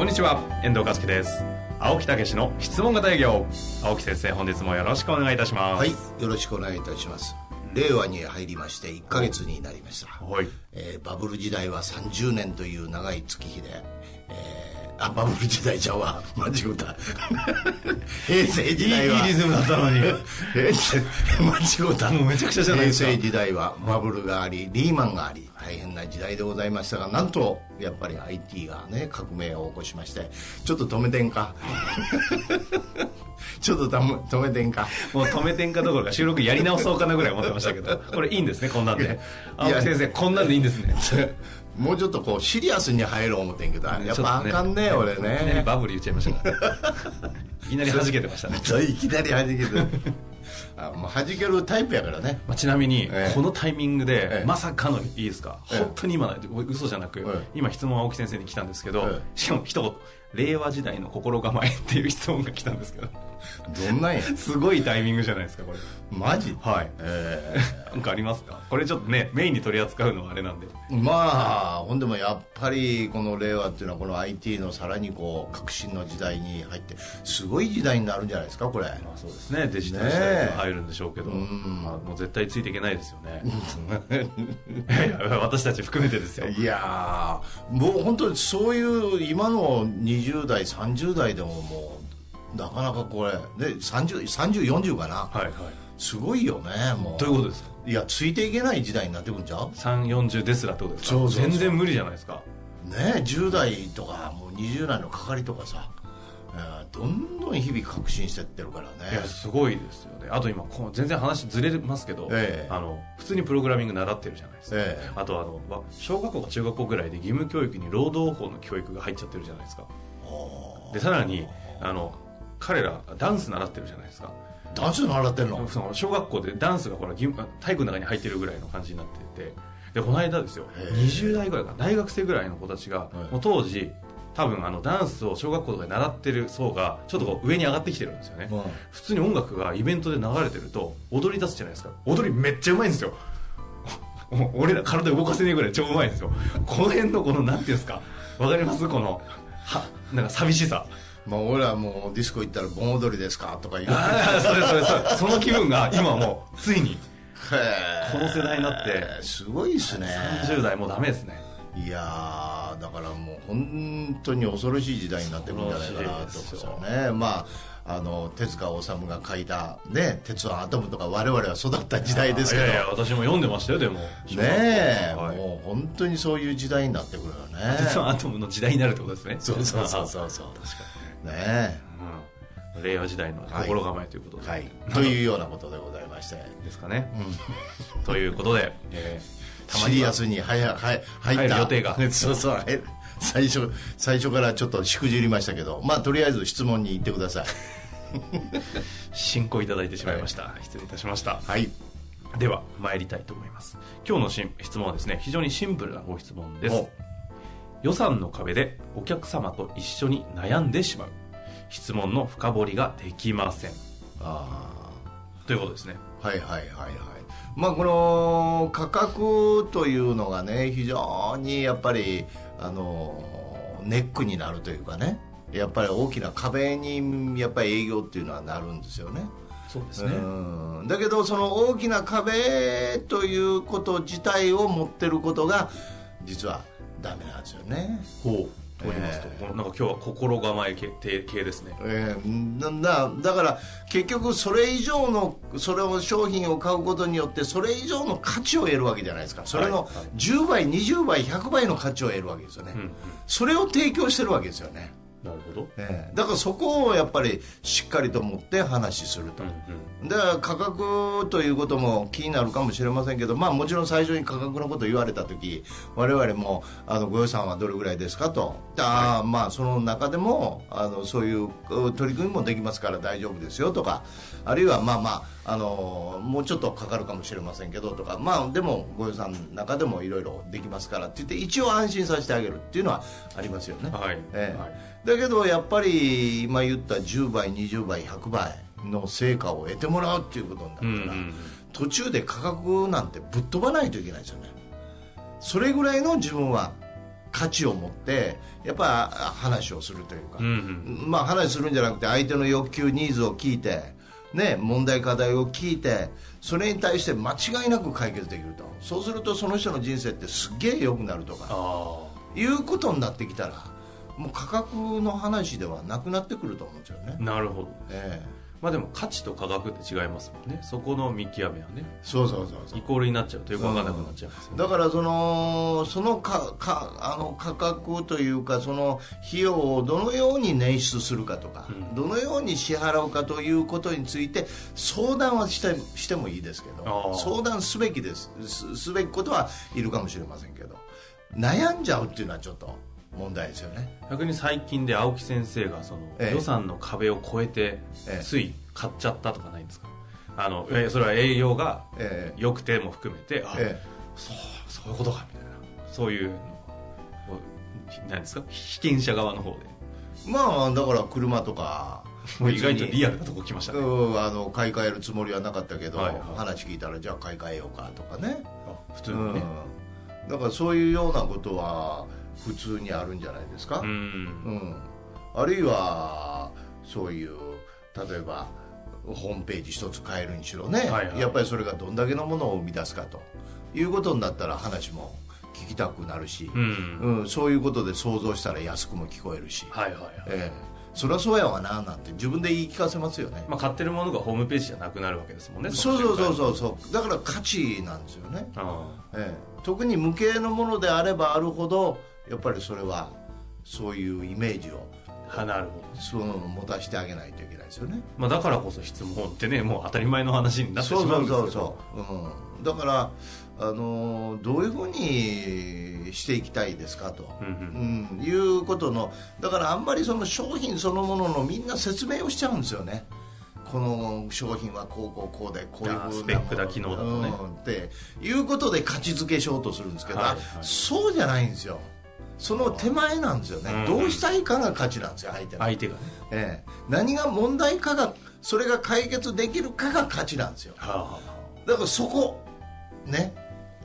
こんにちは遠藤和樹です。青木武の質問型営業。青木先生本日もよろしくお願いいたします。はいよろしくお願いいたします。令和に入りまして1か月になりました、はい。えーバブル時代は30年という長い月日で、えーあバブル時代じゃうわ。間違った。平成時代は。いいリズムだったのに。平成間違った。もうめちゃくちゃじゃないですか。平成時代はバブルがありリーマンがあり大変な時代でございましたがなんとやっぱり IT がね革命を起こしましてちょっと止めてんか？ちょっとため止めてんか？もう止めてんかどころか収録やり直そうかなぐらい思ってましたけどこれいいんですねこんなんで。青木先生こんなんでいいんですね。もうちょっとこうシリアスに入ろう思ってんけどやっぱあかんね俺いきなりねバブル言っちゃいましたいきなり弾けてましたね。いきなり弾けてあもう弾けるタイプやからね。まあ、ちなみに、ええ。このタイミングで、ええ。まさかのいいですか、ええ。本当に今の嘘じゃなく、ええ。今質問は青木先生に来たんですけど、えしかも一言令和時代の心構えっていう質問が来たんですけど。どんなんや？すごいタイミングじゃないですかこれ。マジ？はい。えなんかありますか？これちょっとねメインに取り扱うのはあれなんで。ーまあほんでもやっぱりこの令和っていうのはこの IT のさらにこう革新の時代に入ってすごい時代になるんじゃないですかこれ。まあそうですね。デジタル時代に入るんでしょうけど、ん。まあ、もう絶対ついていけないですよね。私たち含めてですよ。いやーもう本当にそういう今の20代30代でももうなかなかこれで3040かな。はいはい。すごいよねもう。どういうことですか？いやついていけない時代になってくるんちゃう340ですらってことですか？全然無理じゃないですか。ね10代とかもう20代のかかりとかさ、えーどんどん日々革新してってるからね。いやすごいですよね。あと今こう全然話ずれますけど、ええ。あの普通にプログラミング習ってるじゃないですか、ええ。あとあのわ小学校か中学校ぐらいで義務教育に労働法の教育が入っちゃってるじゃないですか。でさらにあの彼らダンス習ってるじゃないですか。ダンス習ってんの？その小学校でダンスがほら義務体育の中に入ってるぐらいの感じになってて。でこの間ですよ。へえ。20代ぐらいか大学生ぐらいの子たちが、い。もう当時多分あのダンスを小学校とかで習ってる層がちょっとこう上に上がってきてるんですよね、うん。普通に音楽がイベントで流れてると踊り出すじゃないですか。踊りめっちゃうまいんですよ。俺ら体動かせねえぐらい超うまいんですよ。この辺のこのなんていうんですか？わかります？このはなんか寂しさ。まあ俺はもうディスコ行ったら盆踊りですかとか言う。それそれそれその気分が今もうついにこの世代になって。すごいっすね。30代もうダメですね。いやーだからもう本当に恐ろしい時代になってくるんじゃないかなと思うね。まああの手塚治虫が書いたね「鉄腕アトム」とか我々は育った時代ですけど。いやいや私も読んでましたよでも。ねえ、は。い。もう本当にそういう時代になってくるよね。実はアトムの時代になるってことですね。そうそうそうそうそう。確かねに、うん、令和時代の心構えということで、えはい。というようなことでございまして。ですかね、ということで、えーシリアスに入入入った。予定が。そうそう。入る最初最初からちょっとしくじりましたけど。まあとりあえず質問に行ってください。進行いただいてしまいました、失礼いたしました。はい。では参りたいと思います。今日の質問はですね。非常にシンプルなご質問です。お。予算の壁でお客様と一緒に悩んでしまう。質問の深掘りができません。あということですね。あはいはいはいはい。まあこの価格というのがね非常にやっぱりあのネックになるというかね。やっぱり大きな壁にやっぱり営業っていうのはなるんですよね。そうですうん。だけどその大きな壁ということ自体を持ってることが実はダメなんですよね、ほうと言いますと、えこのなんか今日は心構え系系ですね。えーなんだだから結局それ以上のそれを商品を買うことによってそれ以上の価値を得るわけじゃないですか。それのはいはい。10倍20倍100倍の価値を得るわけですよね、それを提供してるわけですよねなるほど。ええ。だからそこをやっぱりしっかりと持って話しすると、だから価格ということも気になるかもしれませんけど、まあ、もちろん最初に価格のことを言われた時我々もあのご予算はどれぐらいですかと。あ、まあ、その中でもあのそういうう取り組みもできますから大丈夫ですよとかあるいはまあまああのもうちょっとかかるかもしれませんけどとか、まあ、でもご予算の中でもいろいろできますからって言って一応安心させてあげるっていうのはありますよね。はい。ええ。はい。だけどやっぱり今言った10倍20倍100倍の成果を得てもらうっていうことになったら、うんうん途中で価格なんてぶっ飛ばないといけないですよね。それぐらいの自分は価値を持ってやっぱ話をするというか、うんうん。まあ話するんじゃなくて相手の欲求ニーズを聞いてね、問題課題を聞いてそれに対して間違いなく解決できると。そうするとその人の人生ってすっげえ良くなるとかあいうことになってきたらもう価格の話ではなくなってくると思うんですよね。あ、なるほど。えまあでも価値と価格って違いますもんね。そこの見極めはね。えそうそうそうそう。イコールになっちゃうとよく分かんなくなっちゃいますよね。だからそのそのかかあの価格というかその費用をどのように捻出するかとか、うん。どのように支払うかということについて相談はしてしてもいいですけあどー相談すべきです。すすべきことはいるかもしれませんけど悩んじゃうっていうのはちょっと問題ですよね。逆に最近で青木先生がそのええ。予算の壁を越えてええ。つい買っちゃったとかないんですか？あのそれは営業がえ良くても含めてあええ。そうそういうことかみたいな。そういうこう何ですか？被験者側の方で。えまあだから車とかもう意外とリアアルなとこ来ましたね。うん、あの買い替えるつもりはなかったけど、はいはい。話聞いたらじゃあ買い替えようかとかね。あ普通にね。うん、だからそういうようなことは普通にあるんじゃないですか、ううん。んあるいはそういう例えばホームページ一つ変えるにしろね、はいはい。やっぱりそれがどんだけのものを生み出すかということになったら話も聞きたくなるし。う、ん。うん。そういうことで想像したら安くも聞こえるし、はいはいはい。ええ。そりゃそうやわななんて自分で言い聞かせますよね、まあ買ってるものがホームページじゃなくなるわけですもんねそうそうそうう。そうそうだから価値なんですよね。あ。ええ、特に無形のものであればあるほどやっぱりそれはそういうイメージをあなるほどその持たせてあげないといけないですよね。まあ、だからこそ質問ってねもう当たり前の話になってしまうんですそうそうそう、う。ん、だからあのーどういうふうにしていきたいですかと、うんうん。いうことのだからあんまりその商品そのもののみんな説明をしちゃうんですよね。この商品はこうこうこうでこういうふうなスペックだ機能だとね。うんっていうことで価値付けしようとするんですけど、はいはい。そうじゃないんですよその手前なんですよね、うん。どうしたいかが価値なんですよ相手の、相手がね。ええ、何が問題かがそれが解決できるかが価値なんですよ。はだからそこね。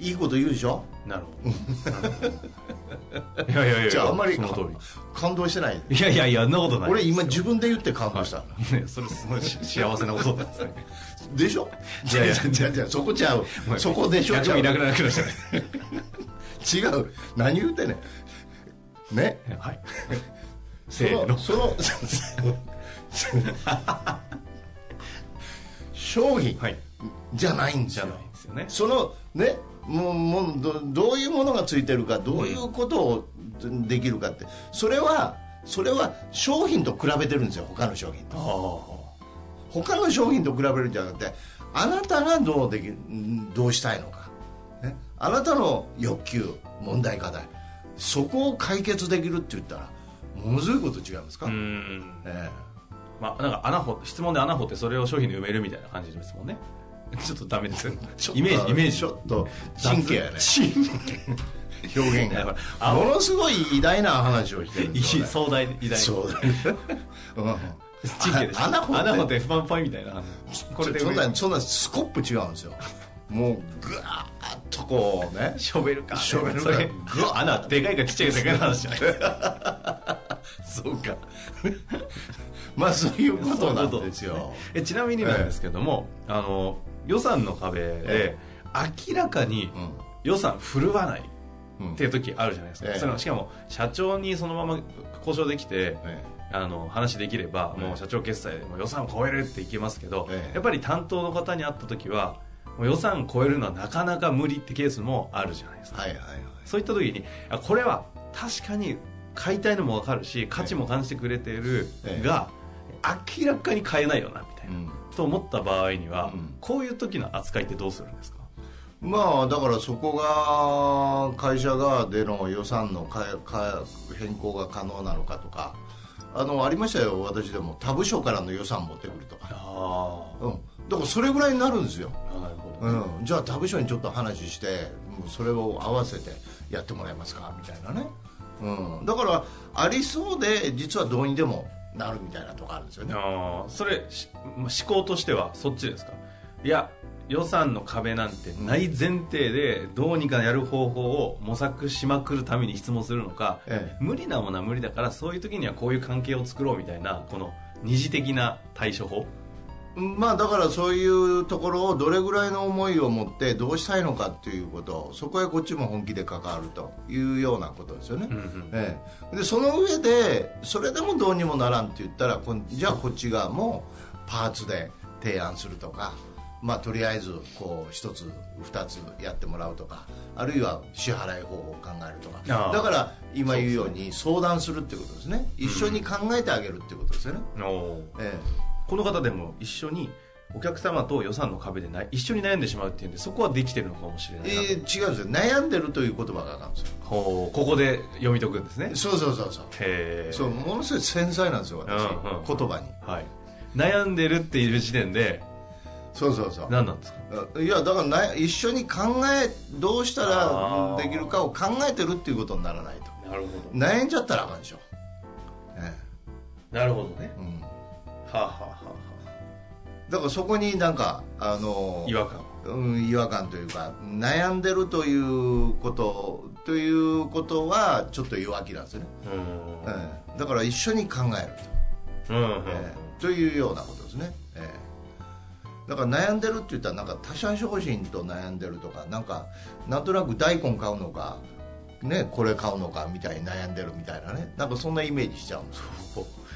いいこと言うでしょ？あなるほど。いやいやいや じゃああんまりその通感動してない？りいやいやいやそんなことない。俺今自分で言って感動した、ねそれすごいし幸せなことなんですね。でしょ？いやいや。じゃあじゃあそこちゃう。そこでしょ？100ちゃうもいなくなるくない違う。何言うてんねんね。はい。そ せーの。のその商品はいじゃないんですよじゃないですよねそのねもうもうどどういうものがついてるかどういうことをできるかってそれはそれは商品と比べてるんですよ他の商品とあ他の商品と比べるんじゃなくてあなたがどうできんどうしたいのか、ね、あなたの欲求問題課題そこを解決できるって言ったらものすごいこと違いますか、あうん。えまあなんか穴掘質問で穴掘ってそれを商品に埋めるみたいな感じですもんね。ちょっとダメです。イメージイメージ。ちょっと神経やね。神 表現があものすごい偉大な話をしてるね、壮大偉大そ うだね、うん。神経でしょ？穴掘ってファンファンみたいな。これでそんなそんなスコップ違うんですよ。もうぐわーこうね。ショベルカーね。ショベルカー。穴でかいかちっちゃいかでか。話じゃないですかそうかまあそういうことなんですよえちなみになんですけども、あの予算の壁でえ明らかにうん。予算振るわないうん。っていう時あるじゃないですか、ええ。そのしかも社長にそのまま交渉できて、えあの話できれば、ええ。もう社長決済でもう予算を超えるっていけますけど、ええ。やっぱり担当の方に会った時はもう予算超えるのはなかなか無理ってケースもあるじゃないですか。はいはいはい。そういった時にあこれは確かに買いたいのも分かるし価値も感じてくれてるええが、明らかに買えないよなみたいな、うん。と思った場合には、うん。こういう時の扱いってどうするんですか？まあだからそこが会社側での予算のかか変更が可能なのかとかあのありましたよ私でも。他部署からの予算持ってくるとか、あうん、だからそれぐらいになるんですよ、あなるほど、うん、じゃあ他部署にちょっと話してうんそれを合わせてやってもらえますか？みたいなね、うん、だからありそうで実はどうにでもなるみたいなとこあるんですよね。ああそれ思考としてはそっちですか？いや予算の壁なんてない前提でどうにかやる方法を模索しまくるために質問するのか、ええ。無理なものは無理だからそういう時にはこういう関係を作ろうみたいなこの二次的な対処法まあだからそういうところをどれぐらいの思いを持ってどうしたいのかっていうことそこへこっちも本気で関わるというようなことですよね、うんうんええ、でその上でそれでもどうにもならんって言ったらじゃあこっち側もパーツで提案するとかまあとりあえずこう一つ二つやってもらうとかあるいは支払い方法を考えるとか。だから今言うように相談するっていうことですね。一緒に考えてあげるっていうことですよね、おー。えこの方でも一緒にお客様と予算の壁でない一緒に悩んでしまうっていうんでそこはできてるのかもしれないなええー違うんですよ。悩んでるという言葉があかんですよ。ここで読み解くんですね。そうそうそうそう。へえそうものすごい繊細なんですよ私、うんうん。言葉に。はい。悩んでるっていう時点でそうそうそう。何なんですか？いやだからな一緒に考えどうしたらできるかを考えてるっていうことにならないと。なるほど。悩んじゃったらあかんでしょ、えなるほどね。えうん、はあ、はあはあ。はだからそこになんかあのあ、違和感。うん、違和感というか悩んでるということということはちょっと弱気なんですよね、うん。ええ。だから一緒に考えると。うんうん。ええ。というようなことですね、ええ。だから悩んでるって言ったらなんか他者商品と悩んでるとかなんかなんとなく大根買うのかねこれ買うのかみたいに悩んでるみたいなね。なんかそんなイメージしちゃうんですよ。お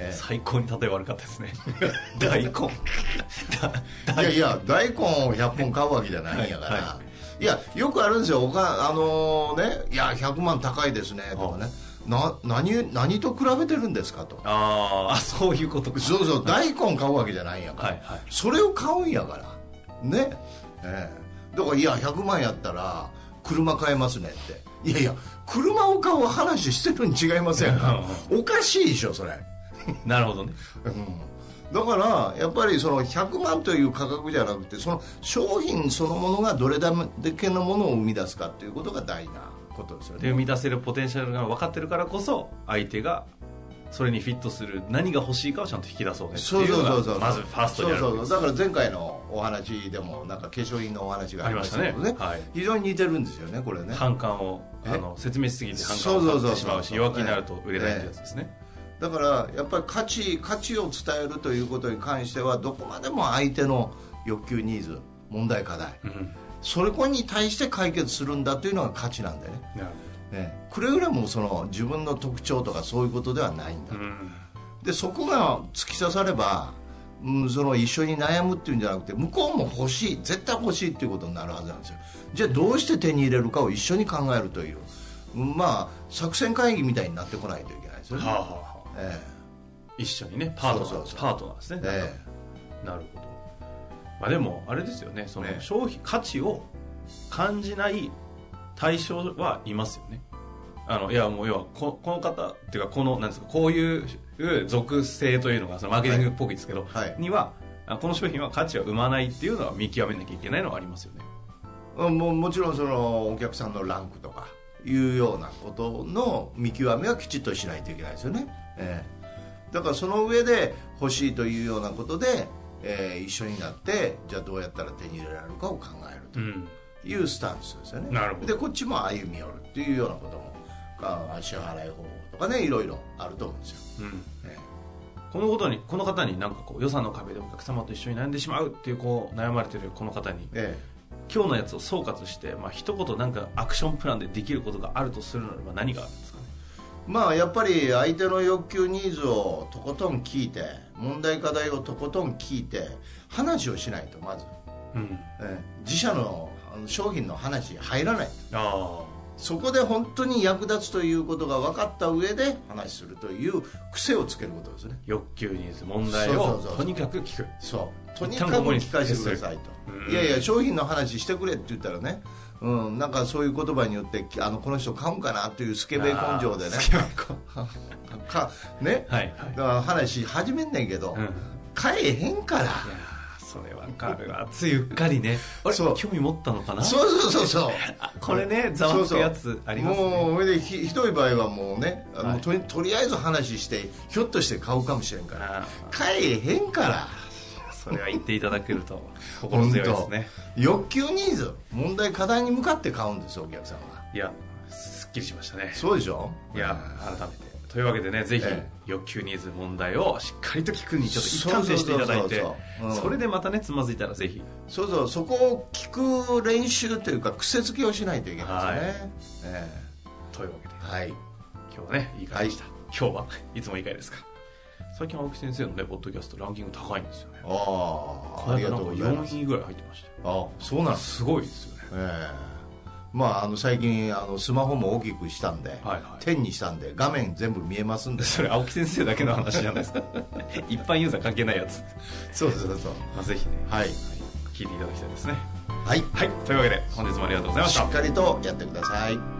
ええ。最高に例え悪かったですね。大根。だいやいや大根を100本買うわけじゃないんやから、はいはい。やよくあるんですよ。おかあのねいや100万高いですね。とかね。な何何と比べてるんですか？と。あーあそういうことか。そうそう。大根買うわけじゃないんやから、はいはい。それを買うんやから。ね。ええ。だからいや100万やったら車買えますねって。いやいや車を買う話してるに違いませんか？おかしいでしょそれ、なるほどね。うん、だからやっぱりその100万という価格じゃなくてその商品そのものがどれだけのものを生み出すかっていうことが大事なことですよね。で生み出せるポテンシャルが分かってるからこそ相手がそれにフィットする何が欲しいかをちゃんと引き出そうねってそういうのそうそうそう。がまずファーストにあるそうそうそう。だから前回のお話でもなんか化粧品のお話がありましたね。ね。はい。非常に似てるんですよねこれね。反感をえあの説明しすぎて反感を買ってしまうし弱気になると売れないってやつですね、だからやっぱり価値価値を伝えるということに関してはどこまでも相手の欲求ニーズ問題課題。うん。それこに対して解決するんだというのが価値なんでね。なるね。くれぐれもその自分の特徴とかそういうことではないんだ。うん。でそこが突き刺されば、うん、その一緒に悩むっていうんじゃなくて向こうも欲しい絶対欲しいっていうことになるはずなんですよ。じゃあどうして手に入れるかを一緒に考えるという。うんまあ作戦会議みたいになってこないといけないですよね、はあはあはあえ一緒にねパートナーそうそうそう。パートナーですね。ええ。なるほど、まあ、でもあれですよね。そのね商品価値を感じない対象はいますよね。あのいやもう要はここの方っていうかこのなんですかこういう属性というのがそのマーケティングっぽくですけど、はい。にはあこの商品は価値は生まないっていうのは見極めなきゃいけないのはありますよね。うんもうもちろんそのお客さんのランクとかいうようなことの見極めはきちっとしないといけないですよね、ええ。だからその上で欲しいというようなことで、えー一緒になってじゃあどうやったら手に入れられるかを考えるとうん。いうスタンスですよね。なるほど。でこっちも歩み寄るっていうようなこともあ支払い方法とかねいろいろあると思うんですよ、うん。えこのことにこの方になんかこう予算の壁でお客様と一緒に悩んでしまうっていうこう悩まれてるこの方にえ。今日のやつを総括して、まあ一言なんかアクションプランでできることがあるとするならば何があるんですか？まあやっぱり相手の欲求ニーズをとことん聞いて問題課題をとことん聞いて話をしないとまず、うん。ええ。自社の商品の話入らないああ。そこで本当に役立つということが分かった上で話するという癖をつけることですね。欲求ニーズ問題をとにかく聞く。そう。とにかく聞かせてくださいと、うん。いやいや商品の話してくれって言ったらねうん、なんかそういう言葉によってあのこの人買うんかなというスケベ根性でね。かね、はいはい。だから話始めんねんけど、うん。買えへんから。いやーそれわかるわ。ついうっかりね。あれそう。興味持ったのかな？そうそうそうそう。あこれねざわつくやつありますね。もうそれでひひどい場合はもうねあの、はい。とりとりあえず話してひょっとして買うかもしれんから。あ買えへんから。ーそれは言っていただけると心強いですね。欲求ニーズ問題課題に向かって買うんですよお客さんはいやすっきりしましたね。そうでしょ？いや改めて。というわけでねぜひえ欲求ニーズ問題をしっかりと聞くにちょっと一貫性していただいてそれでまたねつまずいたらぜひ。そうそうそこを聞く練習というか癖付けをしないといけないですね、えというわけで。えはい。今日はねいい回でした、今日はいつもいい回ですか。最近青木先生のねポッドキャストランキング高いんですよねああありがとうございます。4位ぐらい入ってましたあそうなんですすごいですよね。ええ。まああの最近あのスマホも大きくしたんで、はいはい。点にしたんで画面全部見えますんで。それ青木先生だけの話じゃないですか。一般ユーザー関係ないやつ、そうそうそうまあ、ぜひねはい。聞いていただきたいですね。はい。はい。というわけで本日もありがとうございまししたっかりとやってください